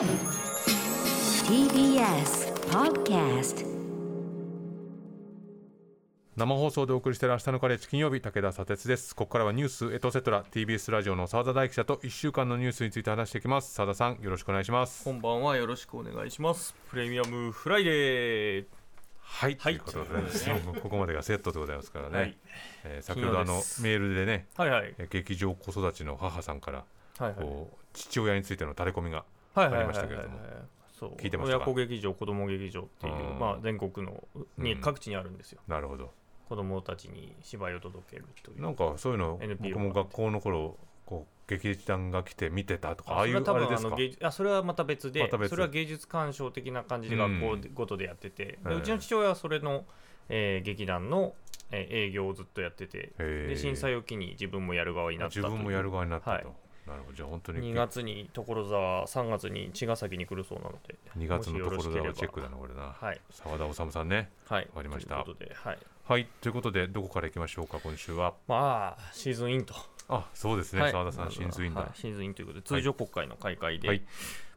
TBS Podcast 生放送でお送りしている明日のカレッジ金曜日武田砂鉄です。ここからはニュースエトセトラ TBS ラジオの澤田大記者と1週間のニュースについて話していきます。澤田さんよろしくお願いします。こんばんはよろしくお願いします。プレミアムフライデー。はい、はい。ということでね。ここまでがセットでございますからね、はい。えー先ほどあのメールでねはいはい。えー劇場子育ちの母さんからはいはい。こう父親についてのタレコミがありましたけれども。そう。聞いてまし親子劇場子供劇場っていううん。まあ全国のにうん。各地にあるんですよ、なるほど。子供たちに芝居を届けるという。なんかそういうの僕も学校の頃こう劇団が来て見てたとかああいうそれは多分あれですか？の芸術あそれはまた別で、また別。それは芸術鑑賞的な感じで学校ごとでやってて、でええうちの父親はそれの、えー劇団の、えー営業をずっとやってて、で震災を機に自分もやる側になった自分もやる側になったと、はいなるほど。じゃあ本当に2月に所沢3月に茅ヶ崎に来るそうなので。2月のところもしよろしければだチェックだなこれなはい。澤田治さんね。はい。わかりました。ということではい。はい。ということでどこから行きましょうか今週は？まあシーズンインと。あそうですね。はい。澤、田さんシーズンインだ、はい。シーズンインということで通常国会の開会で、はい。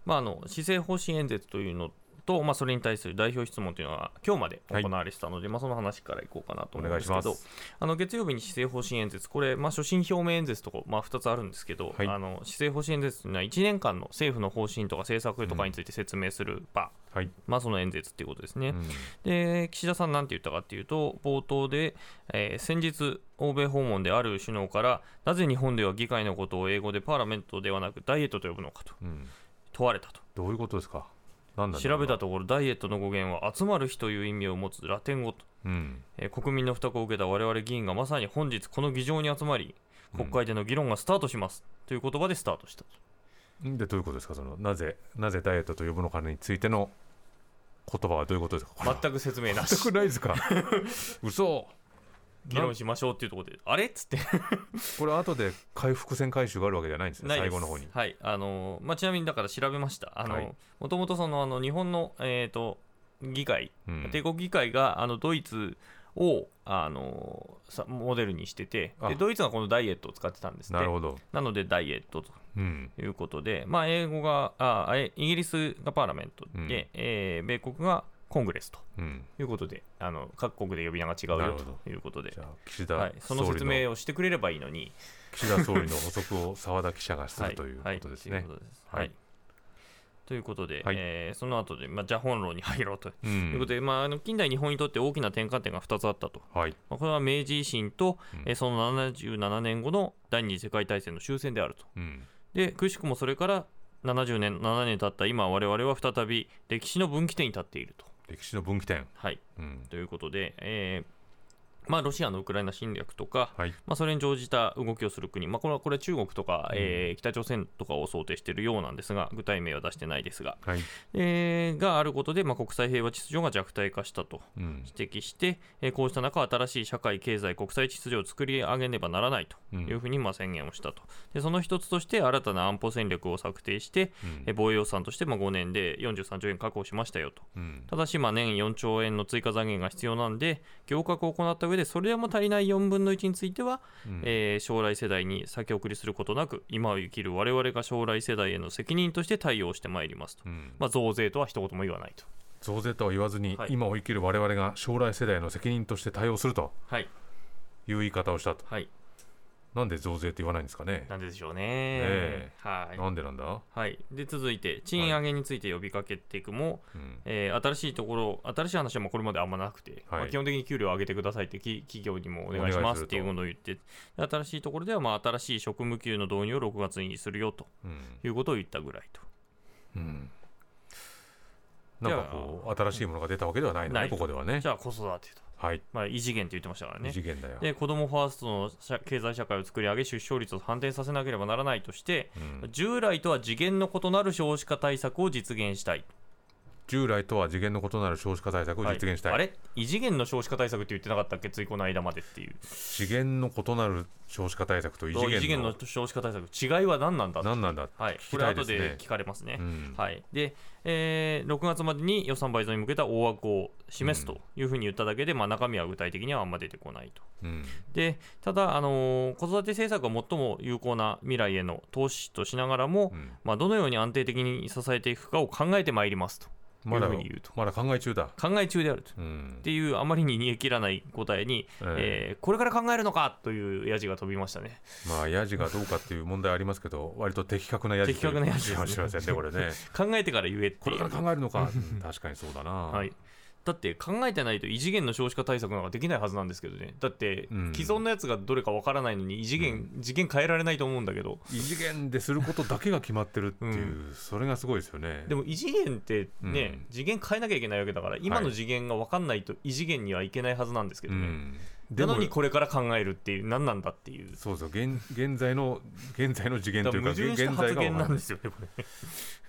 まああの施政方針演説というのと、まあ、それに対する代表質問というのは今日まで行われてたので、まあ、その話からいこうかなと思うんですけどお願い。しますあの月曜日に施政方針演説これ、まあ、所信表明演説とか、まあ、2つあるんですけど、はい。あの施政方針演説というのは1年間の政府の方針とか政策とかについて説明する場、はい、まあ、その演説っていうことですね。うん。で岸田さんなんて言ったかっていうと冒頭で、えー先日欧米訪問である首脳からなぜ日本では議会のことを英語でパーラメントではなくダイエットと呼ぶのかと。うん、問われたと。どういうことですか？調べたところダイエットの語源は集まる日という意味を持つラテン語と、うん。えー国民の負託を受けた我々議員がまさに本日この議場に集まり国会での議論がスタートします、という言葉でスタートしたと。でどういうことですか？そのなぜなぜダイエットと呼ぶのかについての言葉はどういうことですか？全く説明な全しくないですか？嘘議論しましょうっていうところであれっつって。これ後で回復線回収があるわけじゃないんですね最後の方に。はい。あのーまあ、ちなみにだから調べました。あはい。のもともとそのあの日本の、えー、と議会うん。帝国議会があのドイツをあのさモデルにしててあ。でドイツがこのダイエットを使ってたんですって。なるほど。なのでダイエットと。うん。いうことで、まあ、英語があえイギリスがパーラメントで、うん。えー米国がコングレスとうん。いうことであの各国で呼び名が違うよということで。岸田はい、その説明をしてくれればいいのに。岸田総理の補足を澤田記者がすはい。るというはいことですね。ということです。はい。はい。ということで、はい。えーその後で、まあ、じゃあ本論に入ろうと。ういうことんで、まあ、あの近代日本にとって大きな転換点が2つあったと、はい。まあ、これは明治維新と、うん。えーその77年後の第二次世界大戦の終戦であると。うん。でくしくもそれから70年7年経った今我々は再び歴史の分岐点に立っていると。歴史の分岐点。はい、うん。ということで、えーまあ、ロシアのウクライナ侵略とか、はい。まあ、それに乗じた動きをする国、まあ、これはこれは中国とか、うん。えー北朝鮮とかを想定しているようなんですが、具体名は出してないですが、はい。えーがあることで、まあ、国際平和秩序が弱体化したとうん。指摘して、えーこうした中、新しい社会、経済、国際秩序を作り上げねばならないとうん。いうふうにまあ宣言をしたと、でその一つとして、新たな安保戦略を策定して、うん。えー防衛予算としてまあ5年で43兆円確保しましたよと。うん。ただし、まあ年4兆円の追加財源が必要なんで、行革を行った上で、それでも足りない4分の1については、うん。えー将来世代に先送りすることなく、今を生きる我々が将来世代への責任として対応してまいりますと。うん。まあ、増税とは一言も言わないと。増税とは言わずに、はい。今を生きる我々が将来世代の責任として対応するとはい、いう言い方をしたと。はい、なんで増税って言わないんですかね。なんででしょうね。え。はい。なんでなんだ、はい、で続いて、賃上げについて呼びかけていくも、うん。えー新しいところ、新しい話はまあこれまであんまなくて、はい。まあ基本的に給料を上げてくださいってき企業にもお願いしますっていうものを言って、で新しいところではまあ新しい職務給の導入を6月にするよとうん。いうことを言ったぐらいと。うん。なんかこう新しいものが出たわけではないのねここではね。じゃあ子育てと、はいまあ、異次元って言ってましたから異ね。次元だよ、で子どもファーストの社経済社会を作り上げ、出生率を反転させなければならないとして、うん従来とは次元の異なる少子化対策を実現したい。従来とは次元の異なる少子化対策を実現したい、あれ？異次元の少子化対策って言ってなかったっけ？ついこの間までっていう。次元の異なる少子化対策と異異次元次元のの少子化対策。違いは何なんだ？何なんだ？はい、聞これ後で聞かれますね。うん。はい、で、えー6月までに予算倍増に向けた大枠を示すというふうに言っただけで、まあ、中身は具体的にはあんま出てこないと。うん。でただ、あのー子育て政策が最も有効な未来への投資としながらも、うん。まあ、どのように安定的に支えていくかを考えてまいりますと。いうまだふうに言うと。まだ考え中だ、考え中であると。うん。っていうあまりに煮え切らない答えに、ええ。ーこれから考えるのかというやじが飛びましたね。まあヤジがどうかっていう問題ありますけど割と的確なヤジ的確なヤジですね。かもしれませんねこれね。考えてから言えこれから考えるのか。う ん確かにそうだな、はい、だって考えてないと異次元の少子化対策なんかできないはずなんですけどね。だってうん。既存のやつがどれかわからないのに異次元、次元変えられないと思うんだけど。異次元ですることだけが決まってるっていう、それがすごいですよね。でも異次元ってね、うん。次元変えなきゃいけないわけだから今の次元が分かんないと異次元にはいけないはずなんですけどね、うん、でもなのにこれから考えるっていう何なんだっていう。そうそう現現在の現在の次元だというか現在が発言なんですよねこれ。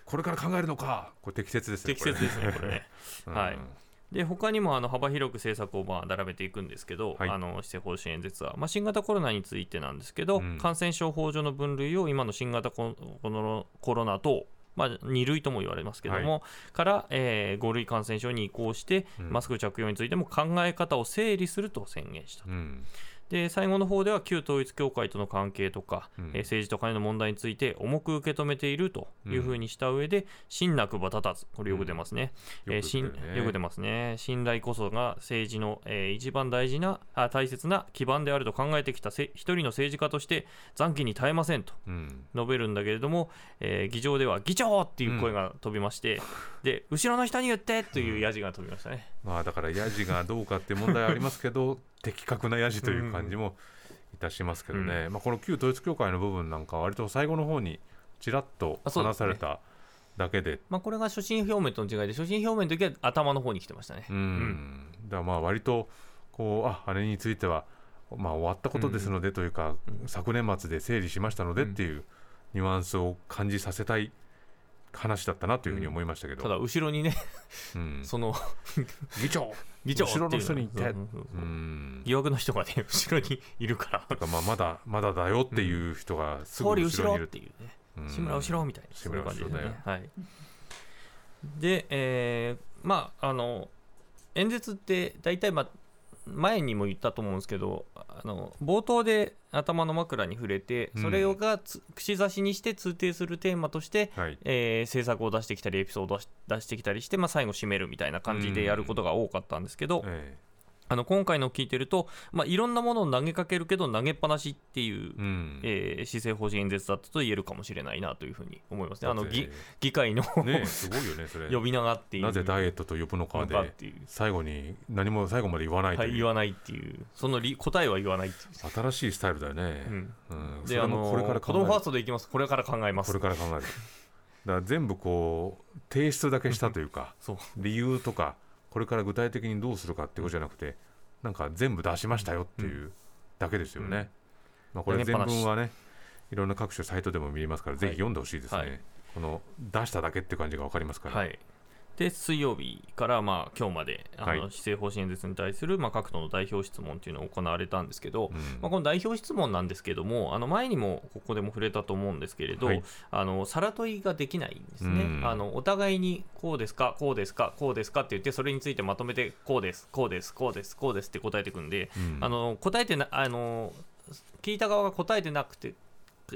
これから考えるのか。これ適切ですね適切ですねこれね。こ れはいで他にもあの幅広く政策をまあ並べていくんですけど、はい。あの施政方針演説は、まあ、新型コロナについてなんですけど、うん。感染症法上の分類を今の新型コロコロナと、まあ、2類とも言われますけども、から、え5類感染症に移行して、うん。マスク着用についても考え方を整理すると宣言した。うんで最後の方では旧統一教会との関係とか、うん。えー政治と金の問題について重く受け止めているというふうにした上で、信なくば立たず。これよく出ますね、うん。よくね。よく出ますね。信頼こそが政治の、えー一番大事なあ大切な基盤であると考えてきたせ一人の政治家として残機に耐えませんとうん。述べるんだけれども、えー議場では議長っていう声が飛びまして、で後ろの人に言ってというやじが飛びましたね、まあだからヤジがどうかっていう問題はありますけど的確なヤジという感じもいたしますけどね、まあ、この旧統一教会の部分なんかは割と最後の方にちらっと話されただけで。まあ、これが初心表明との違いで初心表明の時は頭の方に来てましたね、うん、だまあ割とこうああれについてはまあ終わったことですのでというか、昨年末で整理しましたのでっていうニュアンスを感じさせたい話だったなというふうに思いましたけど、ただ後ろにねうん。その議長議長後ろの人にいうのそうそうそううん。疑惑の人がね後ろにいるから。だからまあまだまだだよっていう人がすぐ後ろにいる。後ろっていうねうん。志村後ろみたいな志村そういう感じです後ろねはい。で、えーまああの演説って大体まあ前にも言ったと思うんですけどあの冒頭で頭の枕に触れてそれをがつ串刺しにして通底するテーマとして、はい。えー政策を出してきたりエピソードを出し出してきたりして、まあ、最後締めるみたいな感じでやることが多かったんですけど、えあの今回の聞いてると、まあ、いろんなものを投げかけるけど投げっぱなしっていう、えうん。えー施政方針演説だったと言えるかもしれないなというふうに思いますね。あの議議会のねえすごいよねそれ。呼び名がっていう。なぜダイエットと呼ぶのかのでかっていう、最後に何も最後まで言わないとはい、いう、言わないっていう。その理答えは言わないっていう。新しいスタイルだよね、うん。うん。あこれから子供ファーストでいきます。これから考えます。これから考えるだから全部こう提出だけしたというか理由とかこれから具体的にどうするかっていうことじゃなくてなんか全部出しましたよっていうだけですよね、まあ、これ全文はねいろんな各種サイトでも見れますから、ぜひ読んでほしいですね、はい。この出しただけっていう感じが分かりますから、はい、で水曜日からまあ今日まであの、はい。施政方針演説に対するまあ各党の代表質問というのが行われたんですけど、うん。まあ、この代表質問なんですけども、あの前にもここでも触れたと思うんですけれど、はい。あのさら問いができないんですね、うん。あのお互いにこうですか、こうですか、こうですかって言って、それについてまとめて、こうです、こうです、こうです、こうですって答えていくんで、うん。あの答えてなあの、聞いた側が答えてなくて、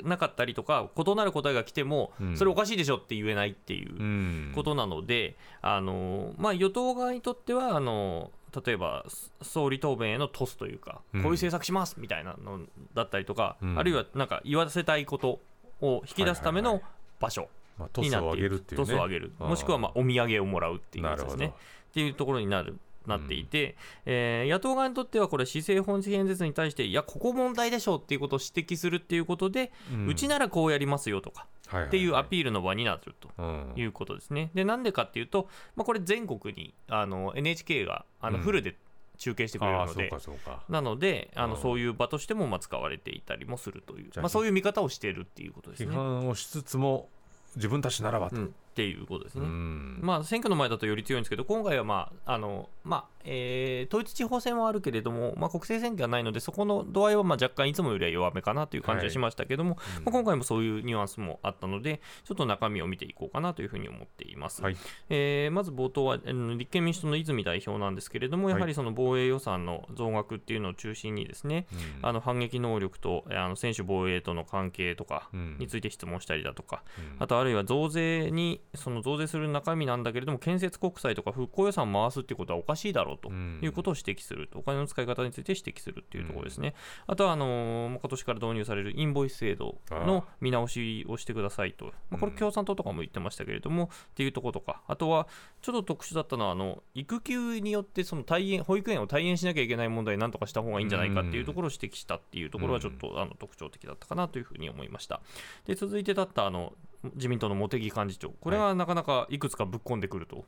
なかったりとか、異なる答えが来ても、うん。それおかしいでしょって言えないっていう。うん。ことなので、あのまあ、与党側にとってはあの例えばそ総理答弁へのトスというか、うん。こういう政策しますみたいなのだったりとか、うん。あるいはなんか言わせたいことを引き出すための場所にスを上なっていトスを上げる、もしくはまあお土産をもらうっていうやつですね。っていうところになる。なっていて、えー野党側にとってはこれ施政本演説に対していやここ問題でしょうっていうことを指摘するっていうことで、うちならこうやりますよとかっていうアピールの場になると。いうことですね。で、なんでかっていうと、まあ、これ全国にあの NHK があのうん。フルで中継してくれるので、うかなのであのうん。そういう場としてもまあ使われていたりもするという、まあ、そういう見方をしているっていうことですね。批判をしつつも自分たちならばと、うん、っていうことですね。うん。まあ、選挙の前だとより強いんですけど、今回は、まああのまあえー統一地方選はあるけれども、まあ、国政選挙はないので、そこの度合いはまあ若干いつもよりは弱めかなという感じはしましたけども、うんまあ、今回もそういうニュアンスもあったので、ちょっと中身を見ていこうかなというふうに思っています。はい。えーまず冒頭は、立憲民主党の泉代表なんですけれども、やはりその防衛予算の増額っていうのを中心にですね、うん。あの反撃能力とあの専守防衛との関係とかうんについて質問したりだとか、うん。あとあるいは増税に、その増税する中身なんだけれども、建設国債とか復興予算を回すっていうことはおかしいだろうとうん。いうことを指摘すると、お金の使い方について指摘するっていうところですね。あとはあのー今年から導入されるインボイス制度の見直しをしてくださいと、まあ、これ、共産党とかも言ってましたけれども、っていうところとか、あとはちょっと特殊だったのは、あの育休によってその退園保育園を退園しなきゃいけない問題、なんとかした方がいいんじゃないかっていうところを指摘したっていうところは、ちょっとあの特徴的だったかなというふうに思いました。で続いてだったあの自民党の茂木幹事長、これはなかなかいくつかぶっ込んでくると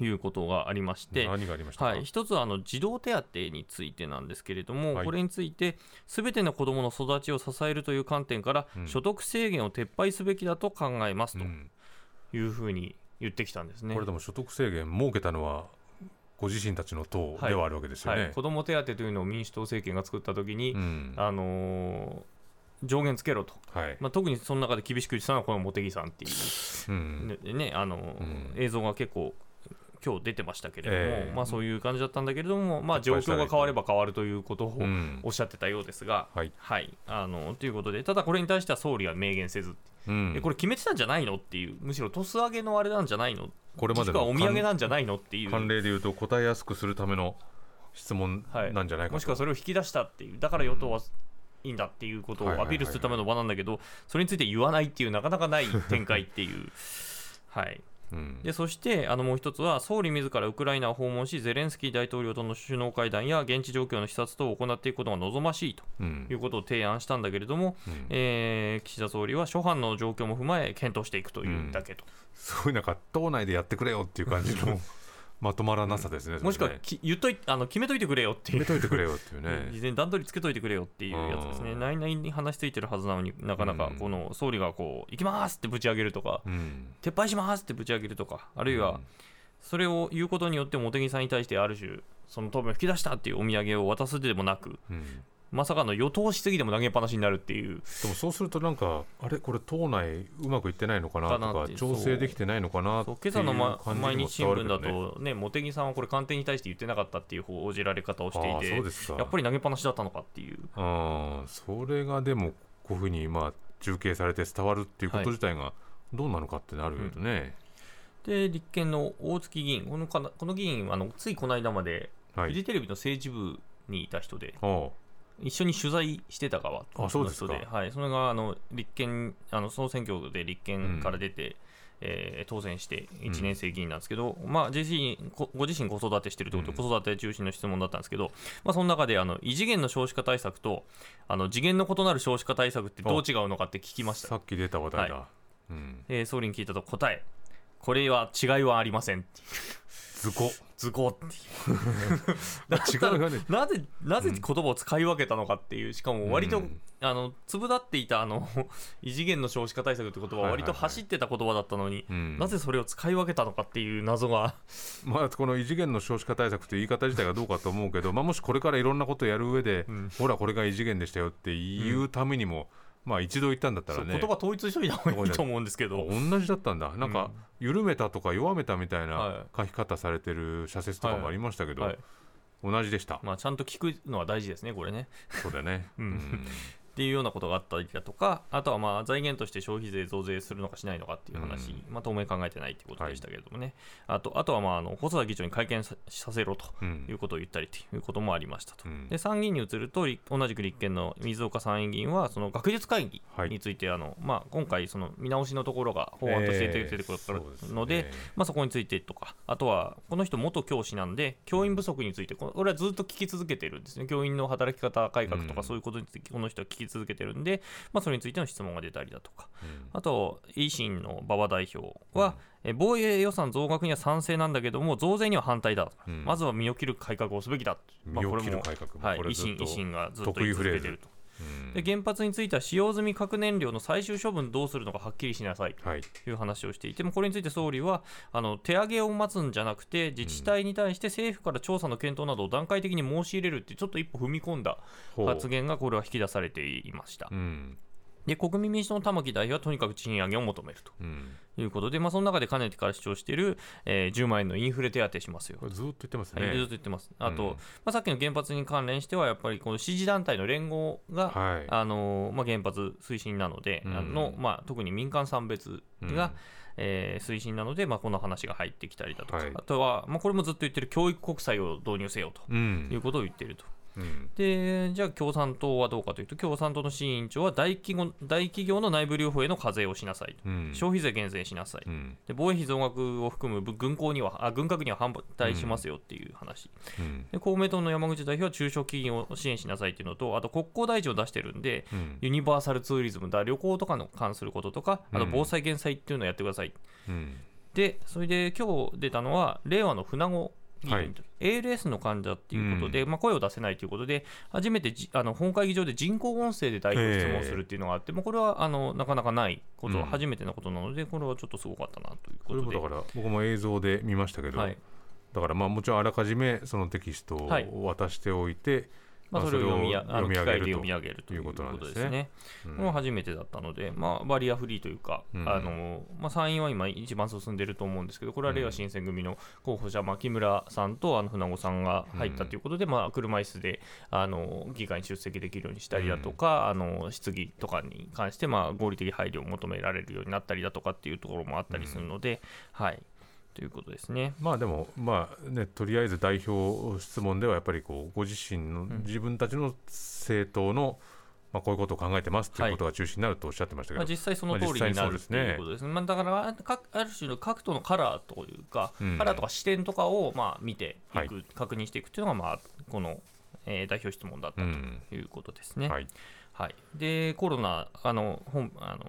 いうことがありまして、何がありましたか？はい、一つはあの児童手当についてなんですけれども、はい。これについて、すべての子どもの育ちを支えるという観点から、うん。所得制限を撤廃すべきだと考えますとうん。いうふうに言ってきたんですね。これでも所得制限設けたのはご自身たちの党ではあるわけですよね。はい、子ども手当というのを民主党政権が作ったときに、うん。あのー上限つけろと、はい。まあ、特にその中で厳しく言ってたのはこの茂木さんっていう。うん。ねねあのーうん。映像が結構今日出てましたけれども、ええ。まあ、そういう感じだったんだけれども、まあ、撤状況が変われば変わるということをうん。おっしゃってたようですが、はい。あのということで、ただこれに対しては総理は明言せず、うん。えこれ決めてたんじゃないのっていう、むしろトス上げのあれなんじゃないの、これまでのお土産なんじゃないのっていう、慣例で言うと答えやすくするための質問はいなんじゃないかと、もしくはそれを引き出したっていう、だから与党はいいんだっていうことをアピールするための場なんだけど、それについて言わないっていう、なかなかない展開っていう。はい、うん。でそしてあのもう一つは総理自らウクライナを訪問しゼレンスキー大統領との首脳会談や現地状況の視察等を行っていくことが望ましいとうん。いうことを提案したんだけれども、うん。えー岸田総理は諸般の状況も踏まえ検討していくというだけと、すごいなんか党内でやってくれよっていう感じの まとまらなさですね、それね。もしくはき言っといあの決めといてくれよっていう。決めといてくれよっていうね。事前に段取りつけといてくれよっていうやつですね、うん。内々に話しついてるはずなのになかなかうん。この総理がこう行きますってぶち上げるとか、うん。撤廃しますってぶち上げるとかあるいはそれを言うことによって茂木さんに対してある種その答弁を引き出したっていうお土産を渡すでもなくうんまさかの与党質疑でも投げっぱなしになるっていう。でもそうするとなんかあれ？これ党内うまくいってないのかな？とか調整できてないのかな？ってそいうう今朝の、ま、毎日新聞だと、ね、茂木さんはこれ、官邸に対して言ってなかったっていう報じられ方をしていて、やっぱり投げっぱなしだったのかっていう、ああそれがでもこういうふうにまあ中継されて伝わるっていうこと自体がどうなのかってなるとね、で立憲の大月議員、このかなこの議員あの、ついこの間まで、はい。フジテレビの政治部にいた人で、あ一緒に取材してた側あそうですはい、それがあの立憲あの総選挙で立憲から出て、えー当選して1年生議員なんですけど、まあ、自身こご自身子育てしてるということで、うん。子育て中心の質問だったんですけど、まあ、その中であの異次元の少子化対策とあの次元の異なる少子化対策ってどう違うのかって聞きました。さっき出た話題だ、はうん、えー総理に聞いたと答えこれは違いはありませんっていう図工っていう。違うよね。なぜなぜ言葉を使い分けたのかっていうしかも割と、うんあの粒立っていたあの 異次元の少子化対策って言葉は割と走ってた言葉だったのに、うん。なぜそれを使い分けたのかっていう謎が。まあ、この異次元の少子化対策という言い方自体がどうかと思うけど、まあ、もしこれからいろんなことをやる上で、うん。ほらこれが異次元でしたよって言うためにも、まあ一度言ったんだったらね。言葉統一しといた方がいいと思うんですけど、同じだったんだ。なんか緩めたとか弱めたみたいはない。書き方されてる社説とかもありましたけど、はい。同じでした、まあ、ちゃんと聞くのは大事ですねこれね。そうだよね、うんっていうようなことがあったりだとか、あとはまあ財源として消費税増税するのかしないのかっていう話、うん。まあ、当面考えてないということでしたけれどもね、あとあとはまああの細田議長に会見ささせろとうん。いうことを言ったりということもありましたと。うん。で参議院に移ると、立同じく立憲の水岡参院議員は、その学術会議について、あのまあ、今回、その見直しのところが法案として出てくるえーそねので、まあ、そこについてとか、あとはこの人、元教師なんで、教員不足について、これはずっと聞き続けてるんですね、教員の働き方改革とか、うん。そういうことについて、この人は聞き続けてるんで、まあ、それについての質問が出たりだとか、うん。あと、維新の馬場代表は、え防衛予算増額には賛成なんだけども、増税には反対だと、うん。まずは身を切る改革をすべきだ、まあ身をこれも切る改革もはい、維新維新がずっと言い続けてると。うん。で原発については使用済み核燃料の最終処分どうするのかはっきりしなさい。はい。という話をしていてもこれについて総理はあの手上げを待つんじゃなくて自治体に対して政府から調査の検討などを段階的に申し入れるってちょっと一歩踏み込んだ発言がこれは引き出されていました。うんで国民民主党の玉木代表はとにかく賃上げを求めると。うん。いうことで、まあ、その中でかねてから主張している、えー10万円のインフレ手当しますよ。ずっと言ってますはい、ずっとね言ってます。あと、うんまあ、さっきの原発に関連しては、やっぱりこの支持団体の連合が、はい。あのまあ、原発推進なので、うん。あのまあ、特に民間産別うん。が、えー推進なので、まあ、この話が入ってきたりだとか、はい。あとは、まあ、これもずっと言ってる教育国債を導入せよとうん。いうことを言っていると。うん。でじゃあ共産党はどうかというと共産党の新委員長は大企業大企業の内部留保への課税をしなさいと、うん。消費税減税しなさい、うん。で防衛費増額を含む軍港にはあ軍拡には反対しますよっていう話、うん。で公明党の山口代表は中小企業を支援しなさいっていうのと、あと国交大臣を出してるんで、うん。ユニバーサルツーリズムだ、旅行とかの関することとか、あとうん防災減災っていうのをやってください。うん。で、それで今日出たのは、令和の船子はい。ALS の患者っていうことで、まあ、声を出せないということで、初めてじあの本会議場で人工音声で代表質問するっていうのがあって、もうこれはあのなかなかないこと、うん。初めてのことなので、これはちょっとすごかったなということで。だから僕も映像で見ましたけど、はい。だからまあもちろんあらかじめそのテキストはい。を渡しておいて、まあ、それを読みやあの機械で読みる上げるということなんですね。ね。う初めてだったので、まあ、バリアフリーというか、うん。あのまあ、参院は今、一番進んでると思うんですけど、これはれいわ新選組の候補者、まあ、木村さんとあの船子さんが入ったということで、まあ、車椅子であの議会に出席できるようにしたりだとか、あの質疑とかに関して、まあ、合理的配慮を求められるようになったりだとかっていうところもあったりするので、はい、ということですね。まあでもまあねとりあえず代表質問ではやっぱりこうご自身の、ん。自分たちの政党のまあこういうことを考えてますということが中心になるとおっしゃってましたけど、まあ、実際その通りになるまあ実際っていうことですね。まあ、だからかある種の各党のカラーというか、うん。カラーとか視点とかをまあ見ていく、はい。確認していくっていうのが、まあ、この、えー代表質問だったとうんいうことですね。はい。はい、でコロナあの本あの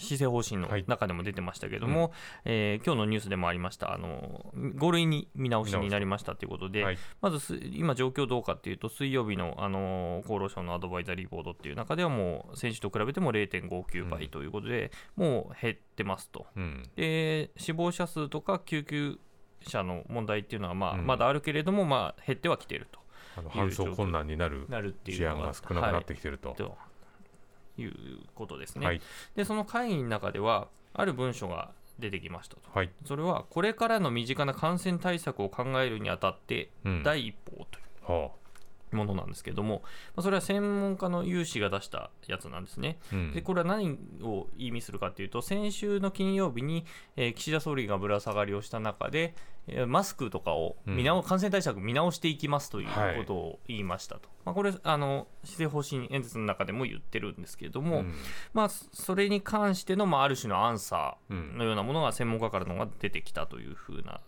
施政方針のはい。中でも出てましたけども、えー今日のニュースでもありました。あの5類に見直しになりましたということで、はい。まずす今、状況どうかっていうと、水曜日の、あの厚労省のアドバイザリーボードっていう中では、もう先週と比べても0.59倍ということで、もう減ってますと。うん。で死亡者数とか救急車の問題っていうのは、まあうん。まだあるけれども、まあ、減ってはきているとあの搬送困難になるなるっていう事案のがが少なくなってきてると。はい。ということですね。はいで、その会議の中では、ある文書が出てきましたと。はいそれは、これからの身近な感染対策を考えるにあたって、うん第一歩という。はものなんですけども、まあ、それは専門家の有志が出したやつなんですね。あうん。でこれは何を意味するかというと、先週の金曜日に、えー岸田総理がぶら下がりをした中で、えーマスクとかを見直、感染対策見直していきますというはい。ことを言いましたと、まあ、これあの、施政方針演説の中でも言ってるんですけれども、うん。まあ、それに関しての、まあ、ある種のアンサうーん。のようなものが専門家からのが出てきたというふうな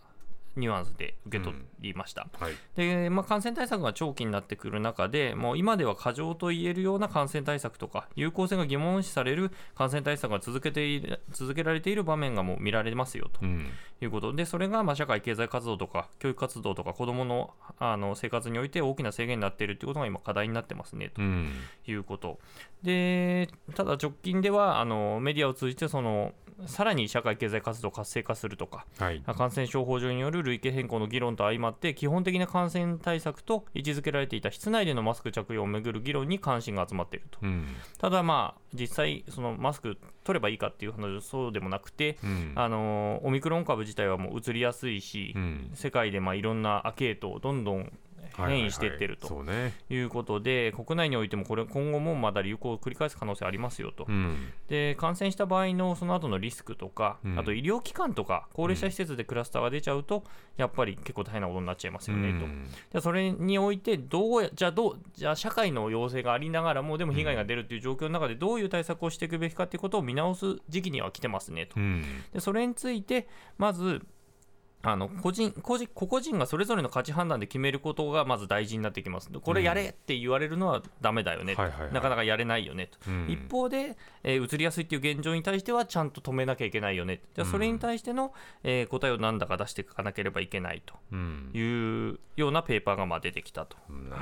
ニュアンスで受け取りました。はい。でまあ、感染対策が長期になってくる中で、もう今では過剰と言えるような感染対策とか、有効性が疑問視される感染対策が続けて続けられている場面がもう見られますよと。うん。いうこと。で、それがまあ社会経済活動とか、教育活動とか、子どものあの生活において大きな制限になっているということが今、課題になってますねとうん。いうこと。でただ直近ではあのメディアを通じてその、さらに社会経済活動を活性化するとか、はい。感染症法上による類型変更の議論と相まって、基本的な感染対策と位置づけられていた室内でのマスク着用をめぐる議論に関心が集まっていると。うん。ただ、まあ、実際、そのマスク取ればいいかっていう話はそうでもなくて、うん。あのオミクロン株自体はもう移りやすいし、うん。世界でまあいろんなアケートをどんどん変異していってると。いうことで、国内においてもこれ今後もまだ流行を繰り返す可能性ありますよと。うん。で感染した場合のその後のリスクとか、うん。あと医療機関とか高齢者施設でクラスターが出ちゃうと、やっぱり結構大変なことになっちゃいますよねと。うん。でそれにおいてどうやじゃあどうじゃあ社会の要請がありながらもでも被害が出るという状況の中でどういう対策をしていくべきかということを見直す時期には来てますねと。うん。でそれについてまずあの個人個人個々人がそれぞれの価値判断で決めることがまず大事になってきます。これやれって言われるのはダメだよねなかなかやれないよねと。うん。一方で、えー移りやすいっていう現状に対してはちゃんと止めなきゃいけないよね。じゃあそれに対しての、えー答えを何だか出していかなければいけないと。うん。いうようなペーパーがまあ出てきたと。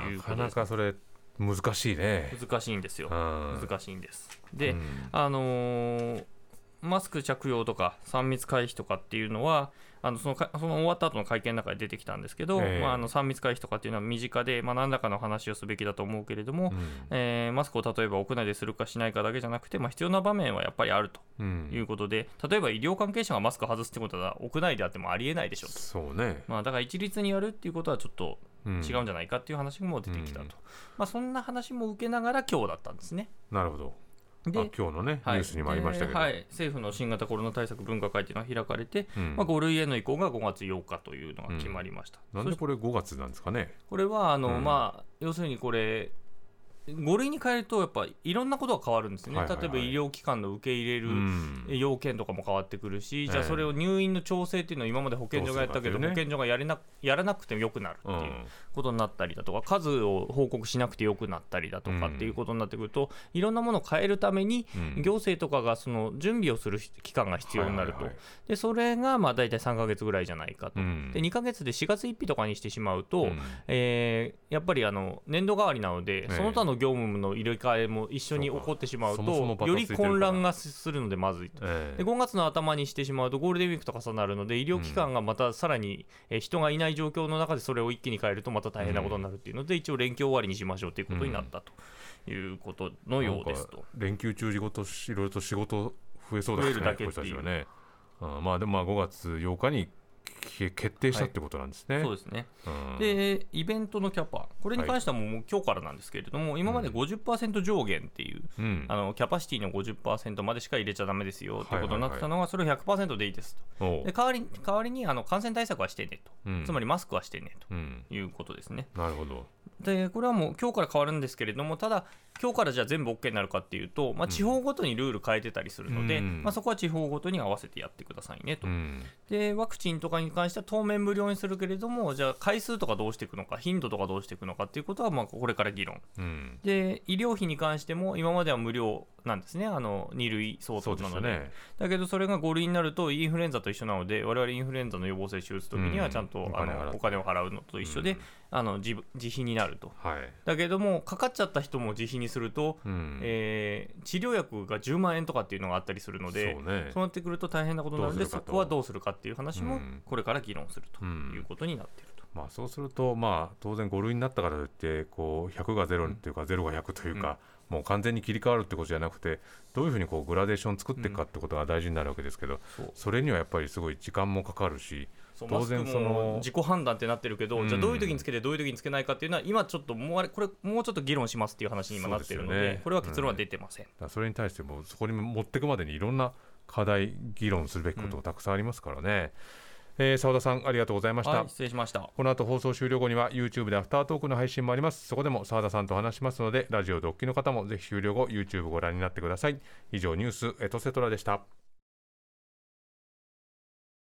いうとですなかそれ難しいね。難しいんですよ。うん。難しいんです。で、うん。あのーマスク着用とか3密回避とかっていうのはあのそのかその終わった後の会見の中で出てきたんですけど、ええ。まあ、あの3密回避とかっていうのは身近で、まあ、何らかの話をすべきだと思うけれども、うん。えーマスクを例えば屋内でするかしないかだけじゃなくて、まあ、必要な場面はやっぱりあるとうん。いうことで、例えば医療関係者がマスクを外すってことは屋内であってもありえないでしょうと、そうね、まあ、だから一律にやるっていうことはちょっとうん。違うんじゃないかっていう話も出てきたと、うん。まあ、そんな話も受けながら今日だったんですね。なるほど今日のね、はい。ニュースにもありましたけど、ではい、政府の新型コロナ対策分科会というのが開かれて、うん。まあ、5類への移行が5月8日というのが決まりました。そしてなんでこれ5月なんですかね？これはあの、うん。まあ、要するにこれ、5類に変えると、やっぱいろんなことが変わるんですよね、はいはいはい。例えば医療機関の受け入れるうん。要件とかも変わってくるし、じゃあええそれを入院の調整っていうのを今まで保健所がやったけど、ね。保健所がやれなやらなくてもよくなるってういうん。ことになったりだとか、数を報告しなくてよくなったりだとかっていうことになってくると、いろんなものを変えるために、うん。行政とかがその準備をする期間が必要になると、はいはいはい。でそれがまあ大体3ヶ月ぐらいじゃないかと、うん。で2ヶ月で4月1日とかにしてしまうと、うん。えーやっぱりあの年度代わりなので、ええ。その他の業務の入れ替えも一緒に起こってしまうとより混乱がするのでまずいと。ええ。で5月の頭にしてしまうとゴールデンウィークと重なるので医療機関がまたさらに、えー人がいない状況の中でそれを一気に変えるとまた大変なことになるっていうので、一応連休終わりにしましょうということになったということのようですと。連休中仕事しいろいろと仕事増えそうだ増えるだけこっていう。の人たちはね、うんまあでもまあ5月8日にき決定したってことなんですね、そうですね。うん。でイベントのキャパ、これに関してはもう今日からなんですけれども、今まで50%上限っていう、うん。あのキャパシティの50%までしか入れちゃだめですよということになってたのが、それを100%でいいですと。で代わり代わりにあの感染対策はしてねと、うん。つまりマスクはしてねうん。ということですね。なるほどでこれはもう今日から変わるんですけれども、ただ、今日からじゃあ全部 OK になるかっていうと、まあ、地方ごとにルール変えてたりするので、うん。まあ、そこは地方ごとに合わせてやってくださいねと。うん。でワクチンとかに関しては当面無料にするけれども、じゃあ回数とかどうしていくのか、頻度とかどうしていくのかっていうことは、まあこれから議論。うん。で医療費に関しても今までは無料なんですね、あの2類相当なので。ね。だけどそれが5類になるとインフルエンザと一緒なので、我々インフルエンザの予防接種打つときにうんはちゃんと、あのお金を払うのと一緒で、うんあの自自費になると。はい、だけども、かかっちゃった人も自費にすると、うん。えー治療薬が10万円とかっていうのがあったりするので、そうね。なってくると大変なことになるので、そこはどうするかっていう話もうん。これから議論するとうん。いうことになっていると。まあ、そうすると、まあ、当然5類になったからといってこう100が0っていうか、0が100というか、もう完全に切り替わるってことじゃなくてどういうふうにこうグラデーション作っていくかってことが大事になるわけですけど、それにはやっぱりすごい時間もかかるし当然その自己判断ってなってるけど、うん。じゃあどういう時につけてどういう時につけないかっていうのは今ちょっともうあれこれもうちょっと議論しますっていう話に今なってるのでね。これは結論は出てません、だからそれに対してもそこに持っていくまでにいろんな課題議論するべきことがたくさんありますからね。えー澤田さんありがとうございました、はい失礼しました。この後放送終了後には YouTube でアフタートークの配信もあります。そこでも澤田さんと話しますのでラジオドッキの方もぜひ終了後 YouTube ご覧になってください。以上ニュースエトセトラでした